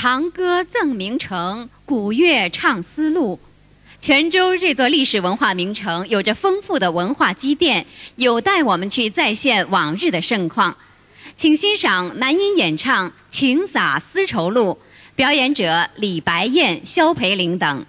长歌赠名城，古乐唱丝路。泉州这座历史文化名城有着丰富的文化积淀，有待我们去再现往日的盛况。请欣赏男音演唱《情洒丝绸路》，表演者李白燕、肖培玲等。